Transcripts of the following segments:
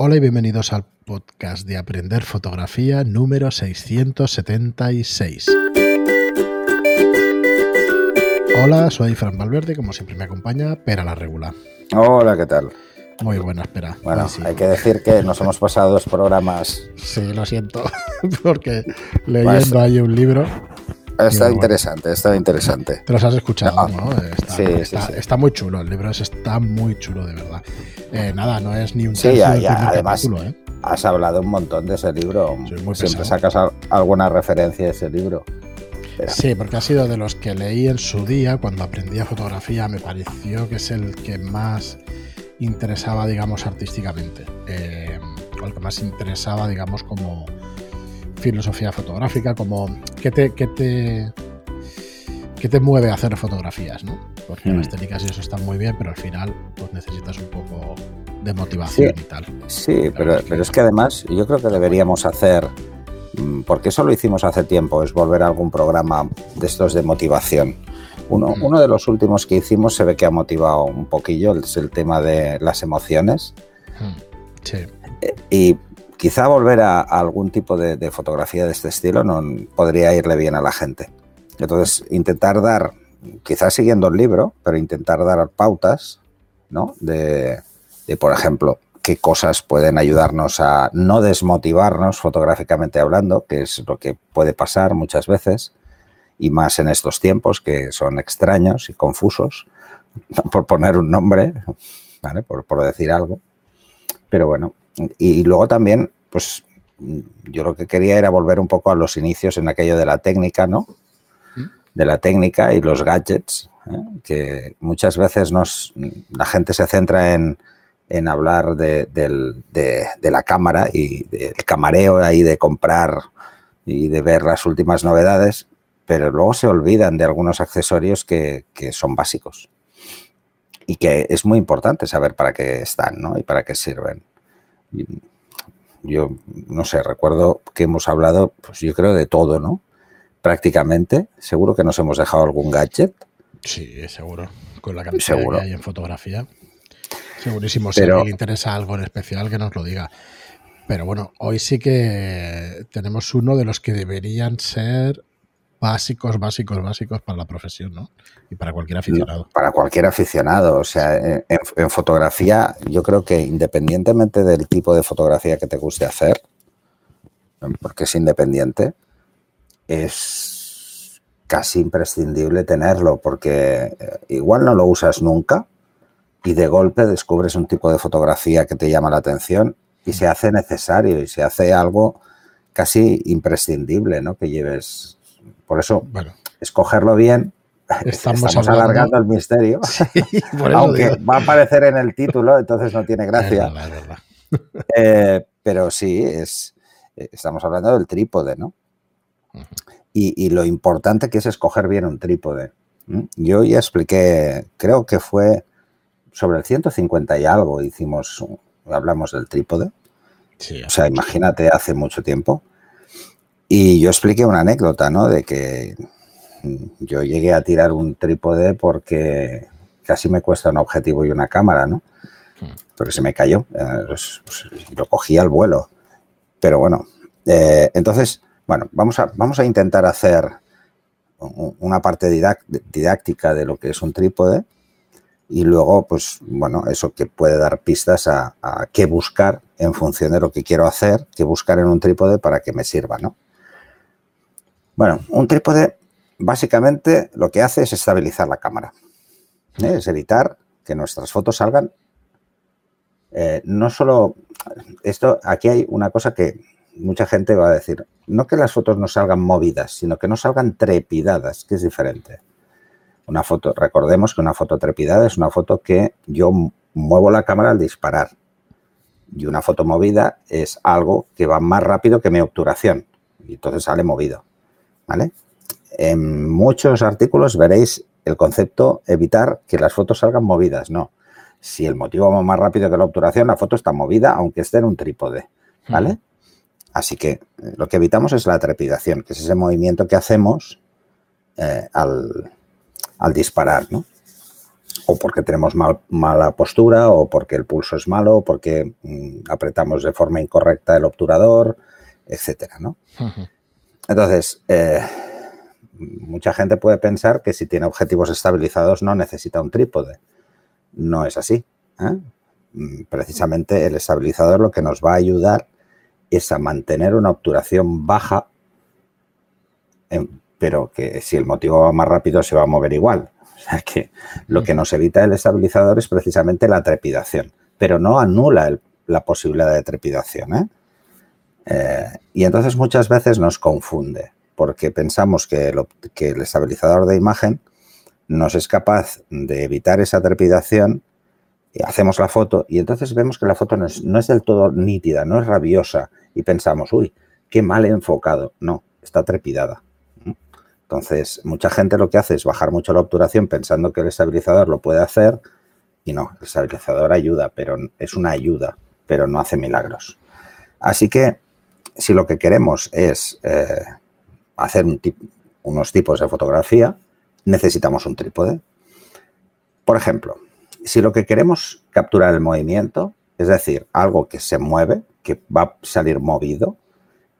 Hola y bienvenidos al podcast de Aprender Fotografía número 676. Hola, soy Fran Valverde, como siempre me acompaña Pera la Regula. Hola, ¿qué tal? Muy buena, espera. Bueno, hay que decir que nos hemos pasado dos programas. Sí, lo siento, porque leyendo ahí un libro Está interesante, está interesante. Te los has escuchado, ¿no? Está, sí, está, muy chulo, el libro está muy chulo, de verdad. Eh, nada, no es ni un Sí, ya, ya. además ¿eh? has hablado un montón de ese libro. Siempre sacas alguna referencia de ese libro. Sí, porque ha sido de los que leí en su día, cuando aprendí a fotografía, me pareció que es el que más interesaba, digamos, artísticamente. Eh, o el que más interesaba, digamos, como filosofía fotográfica, como qué te, qué te, qué te mueve a hacer fotografías, ¿no? Porque las hmm. técnicas y eso están muy bien, pero al final pues necesitas un poco de motivación y tal. Sí, pero, pero es que además yo creo que deberíamos hacer, mm, porque eso lo hicimos hace tiempo, es volver a algún programa de estos de motivación. Uno, uno de los últimos que hicimos se ve que ha motivado un poquillo, es el tema de las emociones. Hmm. Sí. Eh, y quizá volver a, algún tipo de, fotografía de este estilo no podría irle bien a la gente. Entonces, intentar dar, quizás siguiendo el libro, pero intentar dar pautas, ¿no? De, por ejemplo, qué cosas pueden ayudarnos a no desmotivarnos fotográficamente hablando, que es lo que puede pasar muchas veces, y más en estos tiempos que son extraños y confusos, por poner un nombre, ¿vale? por, por decir algo. Pero bueno, y luego también, pues yo lo que quería era volver un poco a los inicios en aquello de la técnica, ¿no? De la técnica y los gadgets, ¿eh? que muchas veces nos, la gente se centra en, hablar de, la cámara y del camareo ahí de comprar y de ver las últimas novedades, pero luego se olvidan de algunos accesorios que, que son básicos y que es muy importante saber para qué están ¿no? y para qué sirven. Yo no sé, recuerdo que hemos hablado, pues yo creo de todo, ¿no? Prácticamente. Seguro que nos hemos dejado algún gadget. Sí, seguro. Con la cantidad que hay en fotografía. Segurísimo. Si le interesa algo en especial, que nos lo diga. Pero bueno, hoy sí que tenemos uno de los que deberían ser básicos, básicos, básicos para la profesión, ¿no? Y para cualquier aficionado. Para cualquier aficionado. O sea, en, fotografía, yo creo que independientemente del tipo de fotografía que te guste hacer, porque es independiente, es casi imprescindible tenerlo, porque eh, igual no lo usas nunca y de golpe descubres un tipo de fotografía que te llama la atención y se hace necesario y se hace algo casi imprescindible, ¿no? Que lleves por eso, bueno, escogerlo bien. Estamos, alargando el misterio, aunque va a aparecer en el título, entonces no tiene gracia. Eh, pero sí, es, estamos hablando del trípode, ¿no? y, lo importante que es escoger bien un trípode. Yo ya expliqué, creo que fue sobre el 150 y algo, hicimos, hablamos del trípode. o sea, imagínate, hace mucho tiempo. Y yo expliqué una anécdota, ¿no? De que yo llegué a tirar un trípode porque casi me cuesta un objetivo y una cámara, ¿no? Porque se me cayó. Eh, pues, pues, lo cogí al vuelo. Pero bueno, eh, entonces, bueno, vamos a, vamos a intentar hacer una parte didáctica de lo que es un trípode y luego, pues, bueno, eso que puede dar pistas a, a qué buscar en función de lo que quiero hacer, qué buscar en un trípode para que me sirva, ¿no? Bueno, un trípode básicamente lo que hace es estabilizar la cámara. ¿eh? Es evitar que nuestras fotos salgan. Eh, no solo esto, aquí hay una cosa que mucha gente va a decir, no que las fotos no salgan movidas, sino que no salgan trepidadas, que es diferente. Una foto, recordemos que una foto trepidada es una foto que yo muevo la cámara al disparar. Y una foto movida es algo que va más rápido que mi obturación. Y entonces sale movido. ¿Vale? En muchos artículos veréis el concepto evitar que las fotos salgan movidas. No. Si el motivo va más rápido que la obturación, la foto está movida, aunque esté en un trípode. ¿Vale? Así que eh, lo que evitamos es la trepidación, que es ese movimiento que hacemos eh, al, disparar. ¿no? o porque tenemos mala postura, o porque el pulso es malo, o porque mm, apretamos de forma incorrecta el obturador, etcétera, ¿no? Entonces, eh, mucha gente puede pensar que si tiene objetivos estabilizados no necesita un trípode. No es así. ¿eh? Mm, precisamente el estabilizador lo que nos va a ayudar es a mantener una obturación baja, pero que si el motivo va más rápido se va a mover igual. O sea que lo que nos evita el estabilizador es precisamente la trepidación, pero no anula la posibilidad de trepidación. ¿eh? Eh, y entonces muchas veces nos confunde, porque pensamos que el, estabilizador de imagen nos es capaz de evitar esa trepidación, hacemos la foto y entonces vemos que la foto no es, no es del todo nítida, no es rabiosa y pensamos, uy, qué mal enfocado. No, está trepidada. Entonces, mucha gente lo que hace es bajar mucho la obturación pensando que el estabilizador lo puede hacer y no, el estabilizador ayuda, pero es una ayuda, pero no hace milagros. Así que si lo que queremos es eh, hacer unos tipos de fotografía, necesitamos un trípode. Por ejemplo, si lo que queremos capturar el movimiento, es decir, algo que se mueve, que va a salir movido,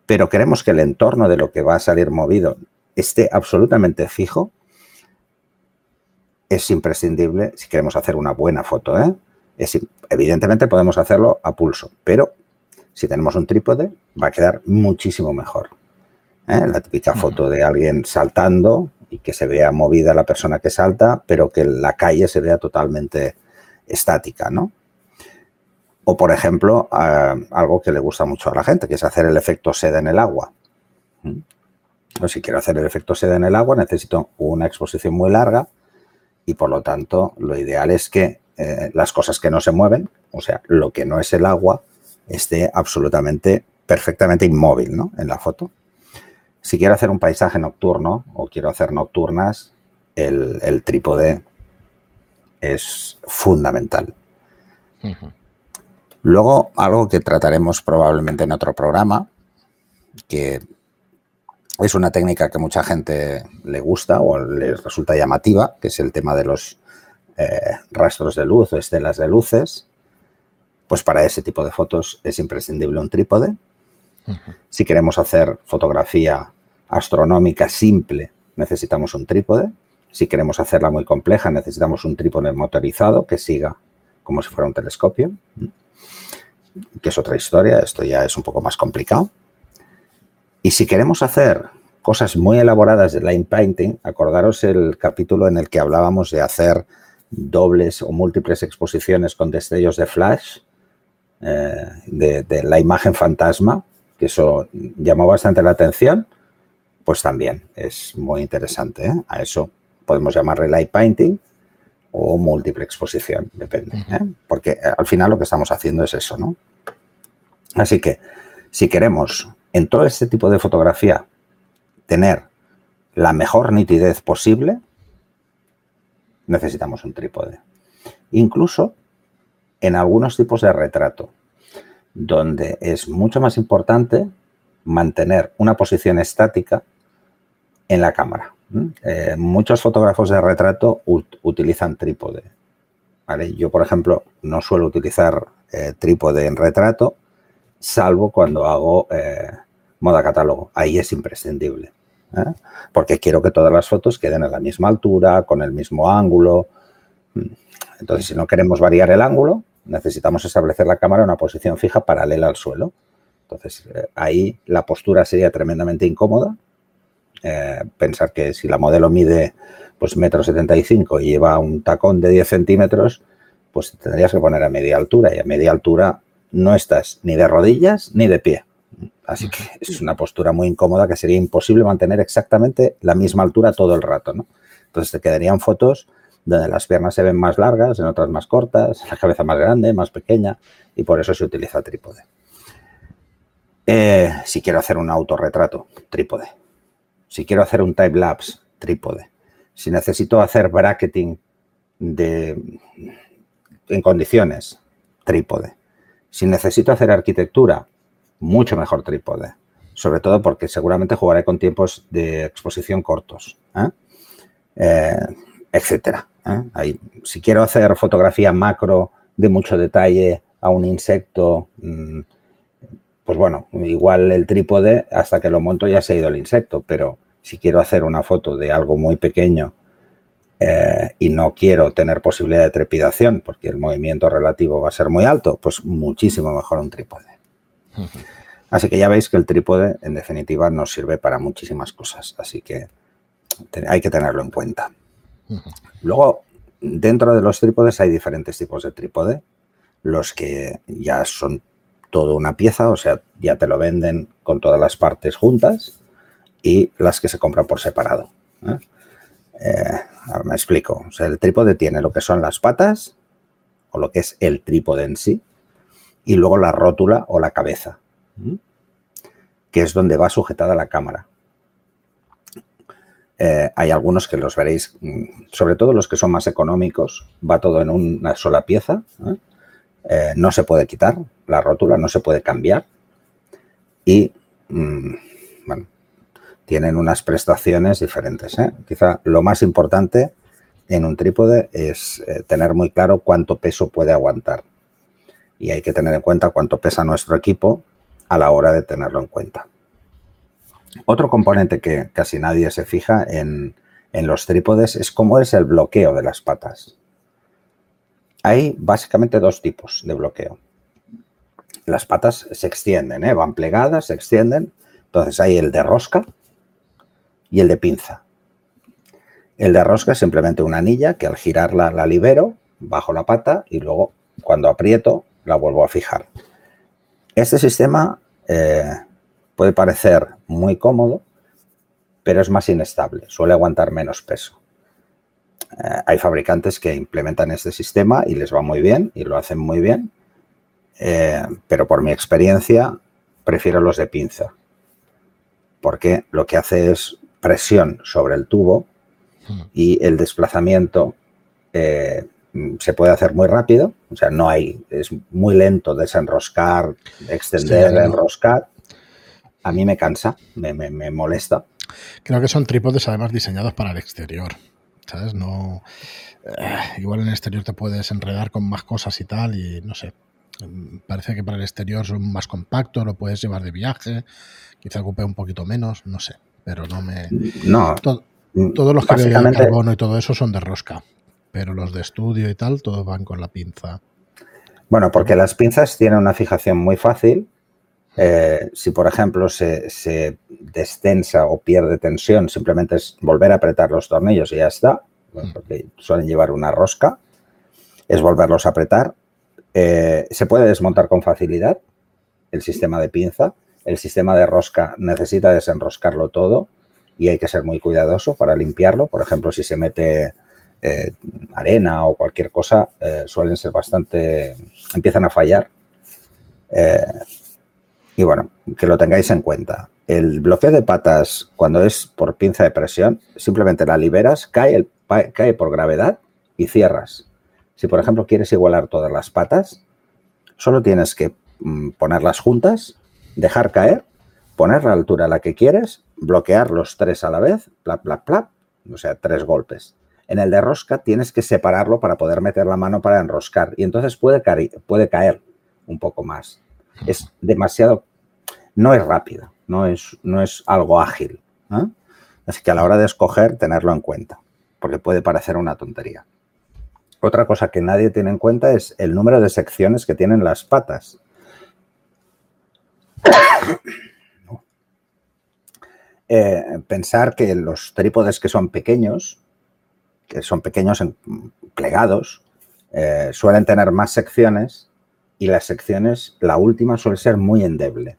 pero queremos que el entorno de lo que va a salir movido esté absolutamente fijo, es imprescindible si queremos hacer una buena foto. ¿eh? Evidentemente podemos hacerlo a pulso, pero si tenemos un trípode va a quedar muchísimo mejor. ¿eh? La típica foto de alguien saltando y que se vea movida la persona que salta, pero que la calle se vea totalmente estática, ¿no? O, por ejemplo, algo que le gusta mucho a la gente, que es hacer el efecto seda en el agua. ¿Mm? o si quiero hacer el efecto seda en el agua, necesito una exposición muy larga y por lo tanto lo ideal es que eh, las cosas que no se mueven, o sea, lo que no es el agua, esté absolutamente, perfectamente inmóvil ¿no? en la foto. Si quiero hacer un paisaje nocturno o quiero hacer nocturnas, el, trípode es fundamental. Luego, algo que trataremos probablemente en otro programa, que es una técnica que mucha gente le gusta o le resulta llamativa, que es el tema de los eh, rastros de luz o estelas de luces. Pues para ese tipo de fotos es imprescindible un trípode. Si queremos hacer fotografía astronómica simple, necesitamos un trípode. Si queremos hacerla muy compleja, necesitamos un trípode motorizado que siga como si fuera un telescopio, que es otra historia, esto ya es un poco más complicado. Y si queremos hacer cosas muy elaboradas de line painting, acordaros el capítulo en el que hablábamos de hacer dobles o múltiples exposiciones con destellos de flash, eh, de, la imagen fantasma, que eso llamó bastante la atención, pues también es muy interesante. ¿eh? A eso podemos llamarle light painting o múltiple exposición, depende. ¿eh? Porque al final lo que estamos haciendo es eso, ¿no? Así que si queremos en todo este tipo de fotografía tener la mejor nitidez posible, necesitamos un trípode. Incluso en algunos tipos de retrato, donde es mucho más importante mantener una posición estática en la cámara. Eh, muchos fotógrafos de retrato utilizan trípode. Yo, por ejemplo, no suelo utilizar eh, trípode en retrato, salvo cuando hago eh, moda catálogo. Ahí es imprescindible. Porque quiero que todas las fotos queden a la misma altura, con el mismo ángulo. Entonces, si no queremos variar el ángulo, necesitamos establecer la cámara en una posición fija paralela al suelo. Entonces, eh, ahí la postura sería tremendamente incómoda. pensar que si la modelo mide pues metro setenta y cinco y lleva un tacón de 10 centímetros, pues tendrías que poner a media altura y a media altura no estás ni de rodillas ni de pie. Así que es una postura muy incómoda que sería imposible mantener exactamente la misma altura todo el rato, ¿no? Entonces te quedarían fotos donde las piernas se ven más largas, en otras más cortas, la cabeza más grande, más pequeña, y por eso se utiliza trípode. Eh, si quiero hacer un autorretrato, trípode. Si quiero hacer un time lapse, trípode. Si necesito hacer bracketing de, en condiciones, trípode. Si necesito hacer arquitectura, mucho mejor trípode. Sobre todo porque seguramente jugaré con tiempos de exposición cortos. ¿eh? Eh, etcétera. ¿Eh? si quiero hacer fotografía macro de mucho detalle a un insecto, mm, pues bueno, igual el trípode hasta que lo monto ya se ha ido el insecto, pero si quiero hacer una foto de algo muy pequeño eh, y no quiero tener posibilidad de trepidación porque el movimiento relativo va a ser muy alto, pues muchísimo mejor un trípode. Así que ya veis que el trípode en definitiva nos sirve para muchísimas cosas, así que hay que tenerlo en cuenta. Luego, dentro de los trípodes hay diferentes tipos de trípode, los que ya son toda una pieza, o sea, ya te lo venden con todas las partes juntas y las que se compran por separado. ¿eh? Eh, me explico. O sea, el trípode tiene lo que son las patas o lo que es el trípode en sí y luego la rótula o la cabeza, que es donde va sujetada la cámara. Eh, hay algunos que los veréis, mm, sobre todo los que son más económicos, va todo en una sola pieza. Eh, no se puede quitar la rótula, no se puede cambiar y mm, bueno, tienen unas prestaciones diferentes. ¿eh? Quizá lo más importante en un trípode es eh, tener muy claro cuánto peso puede aguantar y hay que tener en cuenta cuánto pesa nuestro equipo a la hora de tenerlo en cuenta. Otro componente que casi nadie se fija en, en los trípodes es cómo es el bloqueo de las patas. Hay básicamente dos tipos de bloqueo. Las patas se extienden, ¿eh? van plegadas, se extienden. Entonces hay el de rosca y el de pinza. El de rosca es simplemente una anilla que al girarla la libero, bajo la pata y luego cuando aprieto la vuelvo a fijar. Este sistema eh, puede parecer muy cómodo, pero es más inestable, suele aguantar menos peso. Eh, hay fabricantes que implementan este sistema y les va muy bien y lo hacen muy bien, eh, pero por mi experiencia prefiero los de pinza, porque lo que hace es presión sobre el tubo y el desplazamiento eh, se puede hacer muy rápido, o sea, no hay, es muy lento desenroscar, extender, enroscar. A mí me cansa, me, me molesta. Creo que son trípodes además diseñados para el exterior. ¿sabes? No, eh, igual en el exterior te puedes enredar con más cosas y tal, y no sé. Parece que para el exterior son más compactos, lo puedes llevar de viaje, quizá ocupe un poquito menos, no sé, pero no me. No. todos los que de carbono y todo eso son de rosca, pero los de estudio y tal, todos van con la pinza. Bueno, porque las pinzas tienen una fijación muy fácil. Eh, si, por ejemplo, se, se destensa o pierde tensión, simplemente es volver a apretar los tornillos y ya está, mm. porque suelen llevar una rosca, es volverlos a apretar. Eh, se puede desmontar con facilidad el sistema de pinza, el sistema de rosca necesita desenroscarlo todo y hay que ser muy cuidadoso para limpiarlo. Por ejemplo, si se mete eh, arena o cualquier cosa, suelen ser bastante, empiezan a fallar. Y bueno, que lo tengáis en cuenta. El bloqueo de patas, cuando es por pinza de presión, simplemente la liberas, cae, cae por gravedad y cierras. Si, por ejemplo, quieres igualar todas las patas, solo tienes que mm, ponerlas juntas, dejar caer, poner la altura a la que quieres, bloquear los tres a la vez, plap, plap, plap, o sea, tres golpes. En el de rosca tienes que separarlo para poder meter la mano para enroscar y entonces puede puede caer un poco más. Es demasiado, no es rápido no es, no es algo ágil. Así que a la hora de escoger, tenerlo en cuenta, porque puede parecer una tontería. Otra cosa que nadie tiene en cuenta es el número de secciones que tienen las patas. Eh, pensar que los trípodes que son pequeños, que son pequeños en plegados, eh, suelen tener más secciones y las secciones, la última suele ser muy endeble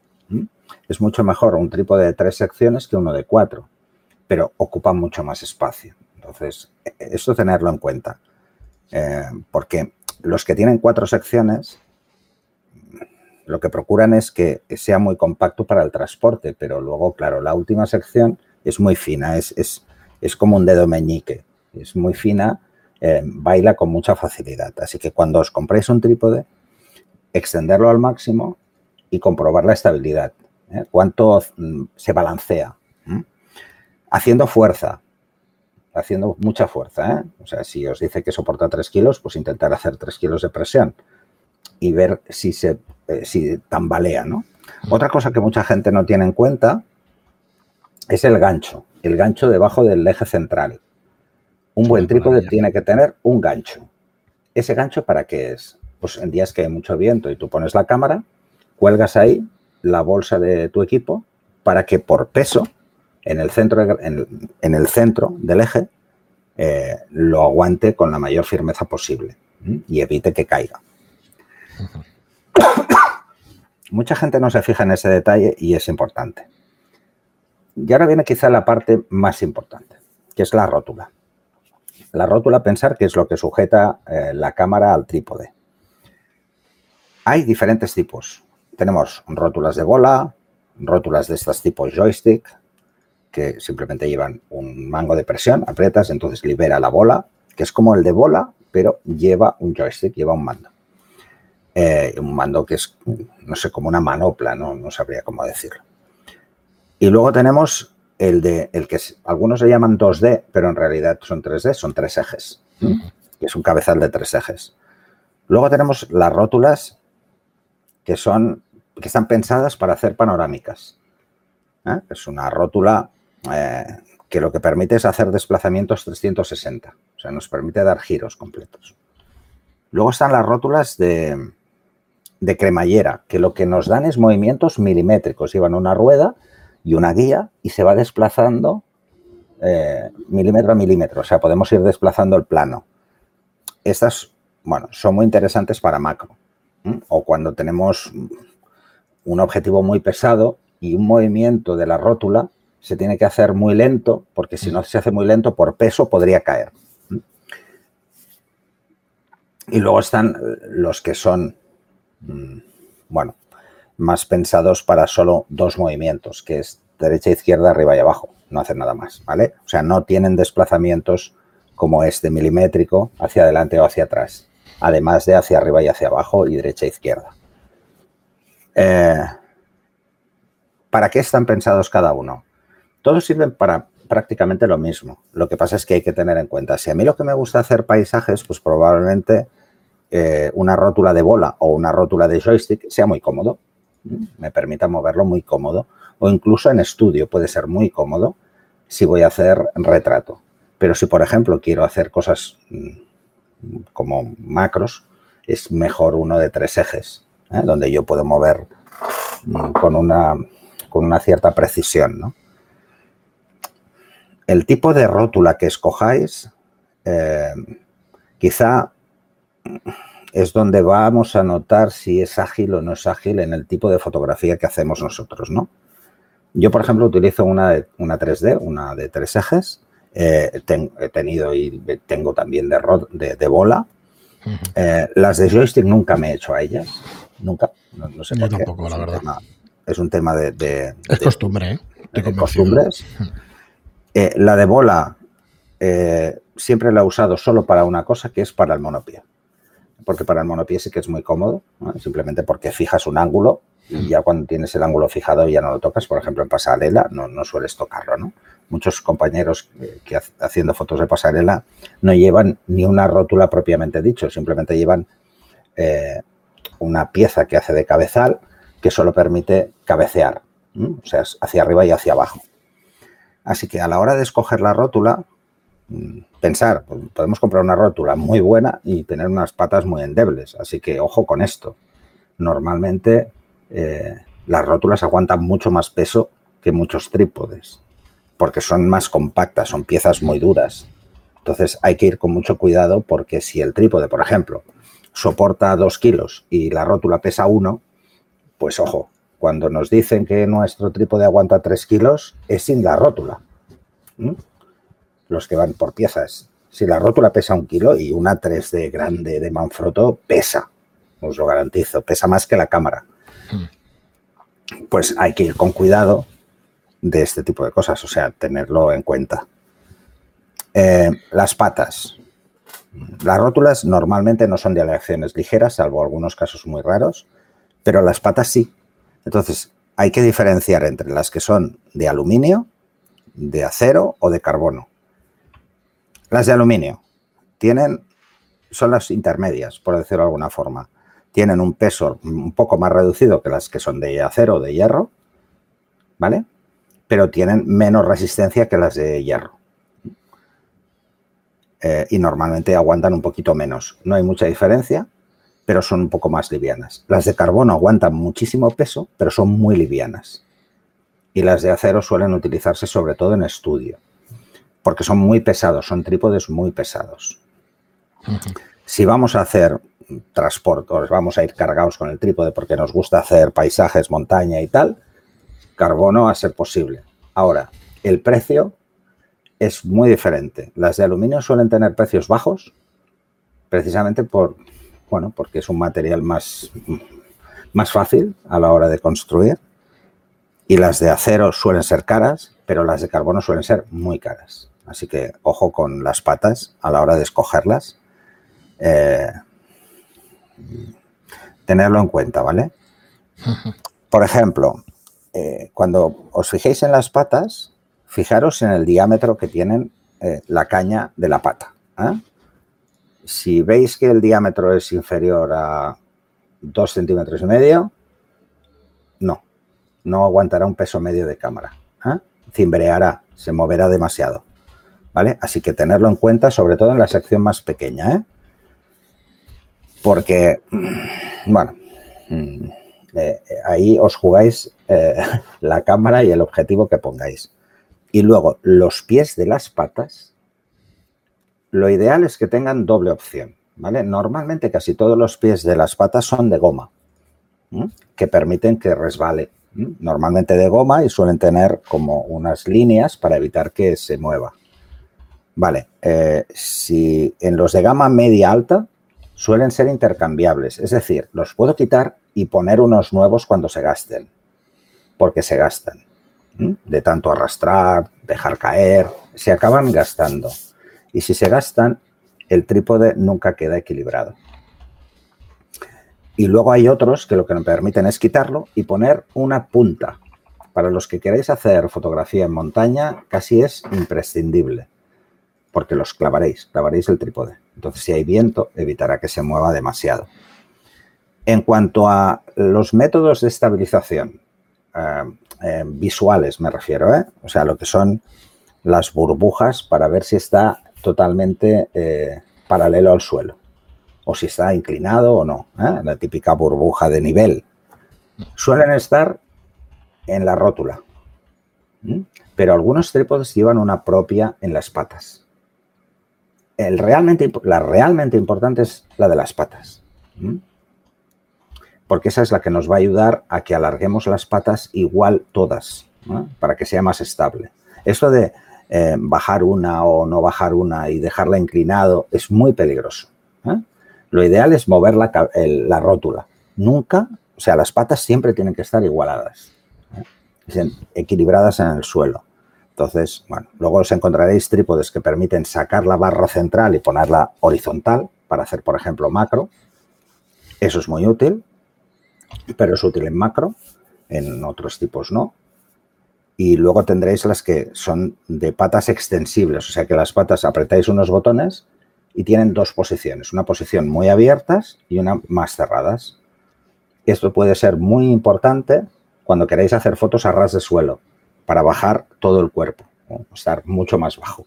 es mucho mejor un trípode de tres secciones que uno de cuatro, pero ocupa mucho más espacio. Entonces, e-, esto tenerlo en cuenta, eh, porque los que tienen cuatro secciones, lo que procuran es que sea muy compacto para el transporte, pero luego, claro, la última sección es muy fina, es, es, como un dedo meñique, es muy fina, eh, baila con mucha facilidad. Así que cuando os compréis un trípode, extenderlo al máximo y comprobar la estabilidad. ¿eh? cuánto mm, se balancea. Haciendo fuerza, haciendo mucha fuerza. ¿eh? O sea, si os dice que soporta 3 kilos, pues intentar hacer 3 kilos de presión y ver si se eh, si tambalea. ¿no? Otra cosa que mucha gente no tiene en cuenta es el gancho, el gancho debajo del eje central. Un buen trípode tiene que tener un gancho. ¿Ese gancho para qué es? Pues en días que hay mucho viento y tú pones la cámara, cuelgas ahí la bolsa de tu equipo para que por peso en el centro, en, el centro del eje eh, lo aguante con la mayor firmeza posible y evite que caiga. Mucha gente no se fija en ese detalle y es importante. Y ahora viene quizá la parte más importante, que es la rótula. La rótula, pensar que es lo que sujeta eh, la cámara al trípode. Hay diferentes tipos. Tenemos rótulas de bola, rótulas de estas tipos joystick, que simplemente llevan un mango de presión, aprietas, entonces libera la bola, que es como el de bola, pero lleva un joystick, lleva un mando. Eh, un mando que es, no sé, como una manopla, no, no sabría cómo decirlo. Y luego tenemos el de el que algunos le llaman 2D, pero en realidad son 3D, son tres ejes. que es un cabezal de tres ejes. Luego tenemos las rótulas que son que están pensadas para hacer panorámicas. ¿eh? Es una rótula eh, que lo que permite es hacer desplazamientos 360, o sea, nos permite dar giros completos. Luego están las rótulas de, de cremallera, que lo que nos dan es movimientos milimétricos. Llevan una rueda y una guía y se va desplazando eh, milímetro a milímetro. O sea, podemos ir desplazando el plano. Estas, bueno, son muy interesantes para macro. O cuando tenemos un objetivo muy pesado y un movimiento de la rótula se tiene que hacer muy lento, porque si no se hace muy lento por peso podría caer. Y luego están los que son, mm, bueno, más pensados para solo dos movimientos, que es derecha, izquierda, arriba y abajo. No hacen nada más, ¿vale? O sea, no tienen desplazamientos como este milimétrico hacia adelante o hacia atrás, además de hacia arriba y hacia abajo y derecha e izquierda. Eh, ¿Para qué están pensados cada uno? Todos sirven para prácticamente lo mismo. Lo que pasa es que hay que tener en cuenta, si a mí lo que me gusta hacer paisajes, pues probablemente eh, una rótula de bola o una rótula de joystick sea muy cómodo me permita moverlo muy cómodo. O incluso en estudio puede ser muy cómodo si voy a hacer retrato. Pero si, por ejemplo, quiero hacer cosas mm, como macros, es mejor uno de tres ejes, ¿eh? donde yo puedo mover mm, con una, con una cierta precisión. El tipo de rótula que escojáis, eh, quizá es donde vamos a notar si es ágil o no es ágil en el tipo de fotografía que hacemos nosotros, ¿no? Yo, por ejemplo, utilizo una, una 3D, una de tres ejes. Eh, he tenido y tengo también de, de, bola. Eh, las de joystick nunca me he hecho a ellas. Nunca. No, sé Yo tampoco, la verdad. es un tema de... es costumbre, ¿eh? De costumbres. Eh, la de bola siempre la he usado solo para una cosa, que es para el monopie porque para el monopié sí que es muy cómodo, simplemente porque fijas un ángulo y ya cuando tienes el ángulo fijado ya no lo tocas. Por ejemplo, en pasarela no, no sueles tocarlo, ¿no? Muchos compañeros que, haciendo fotos de pasarela no llevan ni una rótula propiamente dicho, simplemente llevan eh, una pieza que hace de cabezal que solo permite cabecear, o sea, hacia arriba y hacia abajo. Así que a la hora de escoger la rótula, pensar, pues, podemos comprar una rótula muy buena y tener unas patas muy endebles. Así que ojo con esto. Normalmente eh, las rótulas aguantan mucho más peso que muchos trípodes, porque son más compactas, son piezas muy duras. Entonces hay que ir con mucho cuidado porque si el trípode, por ejemplo, soporta dos kilos y la rótula pesa uno, pues ojo, cuando nos dicen que nuestro trípode aguanta tres kilos, es sin la rótula los que van por piezas. Si la rótula pesa un kilo y una 3D grande de Manfrotto pesa, os lo garantizo, pesa más que la cámara. Hmm. Pues hay que ir con cuidado de este tipo de cosas, o sea, tenerlo en cuenta. Eh, las patas. Las rótulas normalmente no son de aleaciones ligeras, salvo algunos casos muy raros, pero las patas sí. Entonces, hay que diferenciar entre las que son de aluminio, de acero o de carbono. Las de aluminio tienen, son las intermedias, por decirlo de alguna forma. Tienen un peso un poco más reducido que las que son de acero o de hierro, ¿vale? Pero tienen menos resistencia que las de hierro. Eh, y normalmente aguantan un poquito menos. No hay mucha diferencia, pero son un poco más livianas. Las de carbono aguantan muchísimo peso, pero son muy livianas. Y las de acero suelen utilizarse sobre todo en estudio, porque son muy pesados, son trípodes muy pesados. Si vamos a hacer transporte, vamos a ir cargados con el trípode porque nos gusta hacer paisajes, montaña y tal, carbono a ser posible. Ahora, el precio es muy diferente. Las de aluminio suelen tener precios bajos, precisamente por, bueno, porque es un material más, más fácil a la hora de construir. Y las de acero suelen ser caras, pero las de carbono suelen ser muy caras. Así que ojo con las patas a la hora de escogerlas. Eh, tenerlo en cuenta, ¿vale? Por ejemplo, eh, cuando os fijéis en las patas, fijaros en el diámetro que tienen eh, la caña de la pata. ¿eh? Si veis que el diámetro es inferior a 2 centímetros y medio, no, no aguantará un peso medio de cámara. Cimbreará, se moverá demasiado. ¿Vale? Así que tenerlo en cuenta, sobre todo en la sección más pequeña. Porque, bueno, mm, ahí os jugáis la cámara y el objetivo que pongáis. Y luego, los pies de las patas, lo ideal es que tengan doble opción, ¿vale? Normalmente casi todos los pies de las patas son de goma, que permiten que resbale. Normalmente de goma y suelen tener como unas líneas para evitar que se mueva. Vale, eh, si en los de gama media alta suelen ser intercambiables, es decir, los puedo quitar y poner unos nuevos cuando se gasten, porque se gastan de tanto arrastrar, dejar caer, se acaban gastando. Y si se gastan, el trípode nunca queda equilibrado. Y luego hay otros que lo que nos permiten es quitarlo y poner una punta. Para los que queréis hacer fotografía en montaña, casi es imprescindible, porque los clavaréis, clavaréis el trípode. Entonces, si hay viento, evitará que se mueva demasiado. En cuanto a los métodos de estabilización, eh, eh, visuales me refiero, ¿eh? o sea, lo que son las burbujas para ver si está totalmente paralelo al suelo o si está inclinado o no, la típica burbuja de nivel. Suelen estar en la rótula, pero algunos trípodes llevan una propia en las patas. El realmente, la realmente importante es la de las patas porque esa es la que nos va a ayudar a que alarguemos las patas igual todas, para que sea más estable. Eso de eh, bajar una o no bajar una y dejarla inclinado es muy peligroso. ¿eh? Lo ideal es mover la, rótula. Nunca, o sea, las patas siempre tienen que estar igualadas, ¿eh? equilibradas en el suelo. Entonces, bueno, luego os encontraréis trípodes que permiten sacar la barra central y ponerla horizontal para hacer, por ejemplo, macro. Eso es muy útil pero es útil en macro, en otros tipos no. Y luego tendréis las que son de patas extensibles, o sea que las patas apretáis unos botones y tienen dos posiciones, una posición muy abiertas y una más cerradas. Esto puede ser muy importante cuando queréis hacer fotos a ras de suelo, para bajar todo el cuerpo, estar mucho más bajo,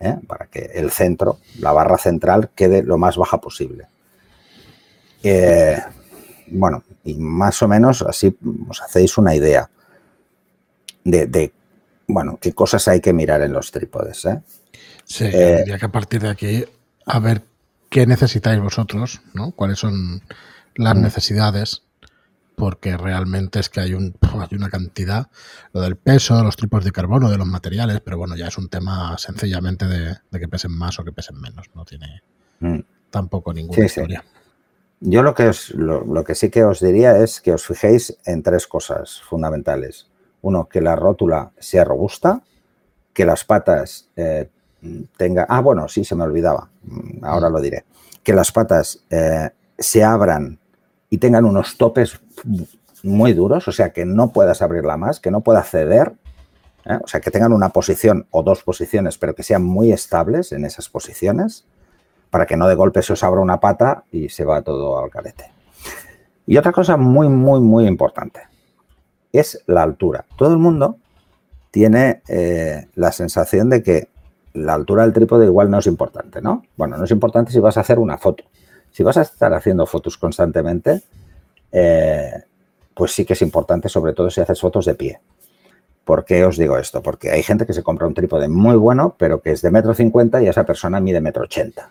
¿eh? para que el centro, la barra central, quede lo más baja posible. Eh, bueno, y más o menos así os hacéis una idea de, bueno, qué cosas hay que mirar en los trípodes. ¿eh? Sí, eh, que a partir de aquí a ver qué necesitáis vosotros, ¿no? Cuáles son las mm. necesidades, porque realmente es que hay, un, hay una cantidad, lo del peso, los tipos de carbono, de los materiales, pero bueno, ya es un tema sencillamente de, que pesen más o que pesen menos, no tiene mm. tampoco ninguna historia. Yo lo que, lo, que sí que os diría es que os fijéis en tres cosas fundamentales. Uno, que la rótula sea robusta, que las patas eh, tengan... Ah, bueno, sí, se me olvidaba. Mm, ahora lo diré. Que las patas eh, se abran y tengan unos topes muy duros, o sea, que no puedas abrirla más, que no pueda ceder, ¿eh? O sea, que tengan una posición o dos posiciones, pero que sean muy estables en esas posiciones para que no de golpe se os abra una pata y se va todo al calete. Y otra cosa muy, muy, muy importante es la altura. Todo el mundo tiene eh, la sensación de que la altura del trípode igual no es importante, ¿no? Bueno, no es importante si vas a hacer una foto. Si vas a estar haciendo fotos constantemente, eh, pues sí que es importante, sobre todo si haces fotos de pie. ¿Por qué os digo esto? Porque hay gente que se compra un trípode muy bueno, pero que es de metro cincuenta y esa persona mide metro ochenta.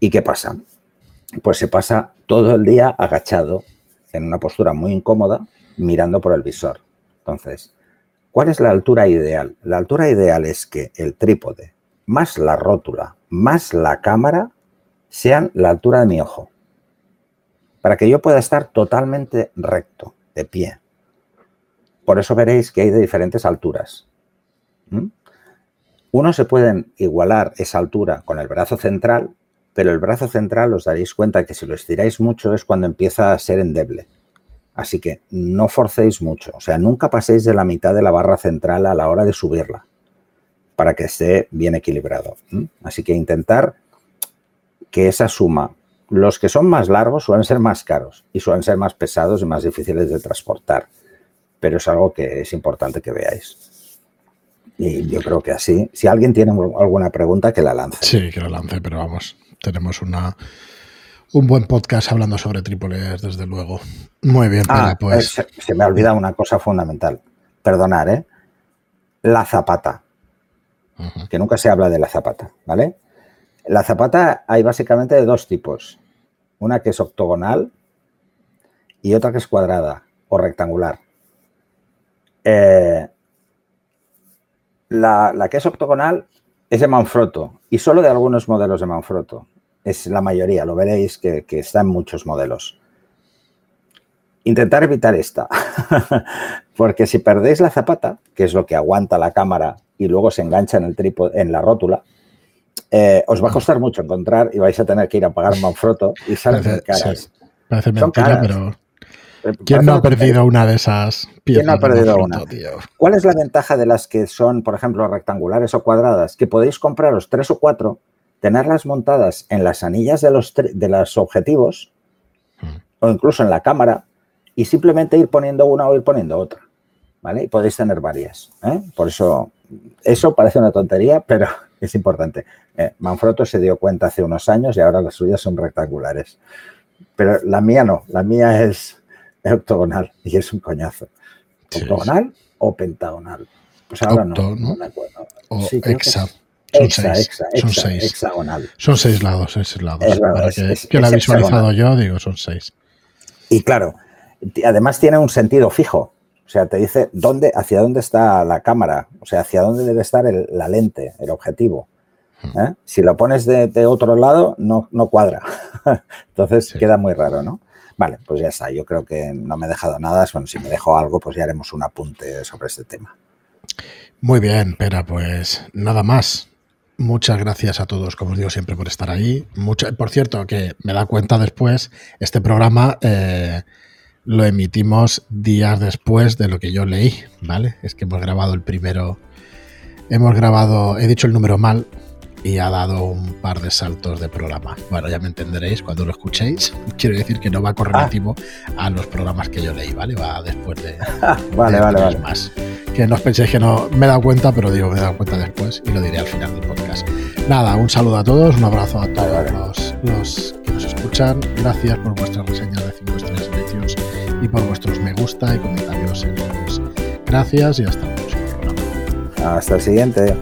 ¿Y qué pasa? Pues se pasa todo el día agachado en una postura muy incómoda, mirando por el visor. Entonces, ¿cuál es la altura ideal? La altura ideal es que el trípode más la rótula más la cámara sean la altura de mi ojo para que yo pueda estar totalmente recto, de pie. Por eso veréis que hay de diferentes alturas. Uno se pueden igualar esa altura con el brazo central, pero el brazo central os daréis cuenta que si lo estiráis mucho es cuando empieza a ser endeble. Así que no forcéis mucho, o sea, nunca paséis de la mitad de la barra central a la hora de subirla para que esté bien equilibrado. Así que intentar que esa suma los que son más largos suelen ser más caros y suelen ser más pesados y más difíciles de transportar. Pero es algo que es importante que veáis. Y yo creo que así, si alguien tiene alguna pregunta, que la lance. Sí, que la lance, pero vamos, tenemos una, un buen podcast hablando sobre trípoles, desde luego. Muy bien, ah, pues. Eh, se, me ha olvidado una cosa fundamental. Perdonar, ¿eh? La zapata. Que nunca se habla de la zapata, ¿vale? La zapata hay básicamente de dos tipos. Una que es octogonal y otra que es cuadrada o rectangular. Eh, la, que es octogonal es de Manfrotto y solo de algunos modelos de Manfrotto. Es la mayoría, lo veréis que, que está en muchos modelos. Intentar evitar esta, porque si perdéis la zapata, que es lo que aguanta la cámara y luego se engancha en, el trípode, en la rótula, eh, os va a costar mucho encontrar y vais a tener que ir a pagar Manfrotto y salen parece, caras. parece mentira, pero eh, ¿quién no ha perdido una de esas piezas? ¿Quién no ha perdido una? ¿Cuál es la ventaja de las que son, por ejemplo, rectangulares o cuadradas? Que podéis compraros tres o cuatro, tenerlas montadas en las anillas de los, de los objetivos hmm. o incluso en la cámara y simplemente ir poniendo una o ir poniendo otra. ¿Vale? Y podéis tener varias. ¿eh? Por eso, eso parece una tontería, pero es importante. Eh, Manfrotto se dio cuenta hace unos años y ahora las suyas son rectangulares. Pero la mía no, la mía es octogonal y es un coñazo. ¿Octogonal o pentagonal? Pues ahora no, no, me acuerdo. O hexa. Son seis. son seis. Hexagonal. Son seis lados, seis lados. Es que, la he visualizado yo, digo, son seis. Y claro, además tiene un sentido fijo. O sea, te dice dónde, hacia dónde está la cámara, o sea, hacia dónde debe estar la lente, el objetivo. ¿eh? Si lo pones de, otro lado, no, no cuadra. Entonces queda muy raro, ¿no? Vale, pues ya está. Yo creo que no me he dejado nada. Bueno, si me dejo algo, pues ya haremos un apunte sobre este tema. Muy bien, pero pues nada más. Muchas gracias a todos, como os digo siempre, por estar ahí. Mucho, por cierto, que me da cuenta después, este programa eh, lo emitimos días después de lo que yo leí, ¿vale? Es que hemos grabado el primero, hemos grabado, he dicho el número mal, y ha dado un par de saltos de programa. Bueno, ya me entenderéis cuando lo escuchéis. Quiero decir que no va correlativo a los programas que yo leí, ¿vale? Va después de, vale, vale, vale. más. Que no os penséis que no me he dado cuenta, pero digo, me he dado cuenta después y lo diré al final del podcast. Nada, un saludo a todos, un abrazo a todos los, los, escuchan. Gracias por vuestras reseñas de 5 estrellas y por vuestros me gusta y comentarios en Gracias y hasta el próximo programa. Hasta el siguiente.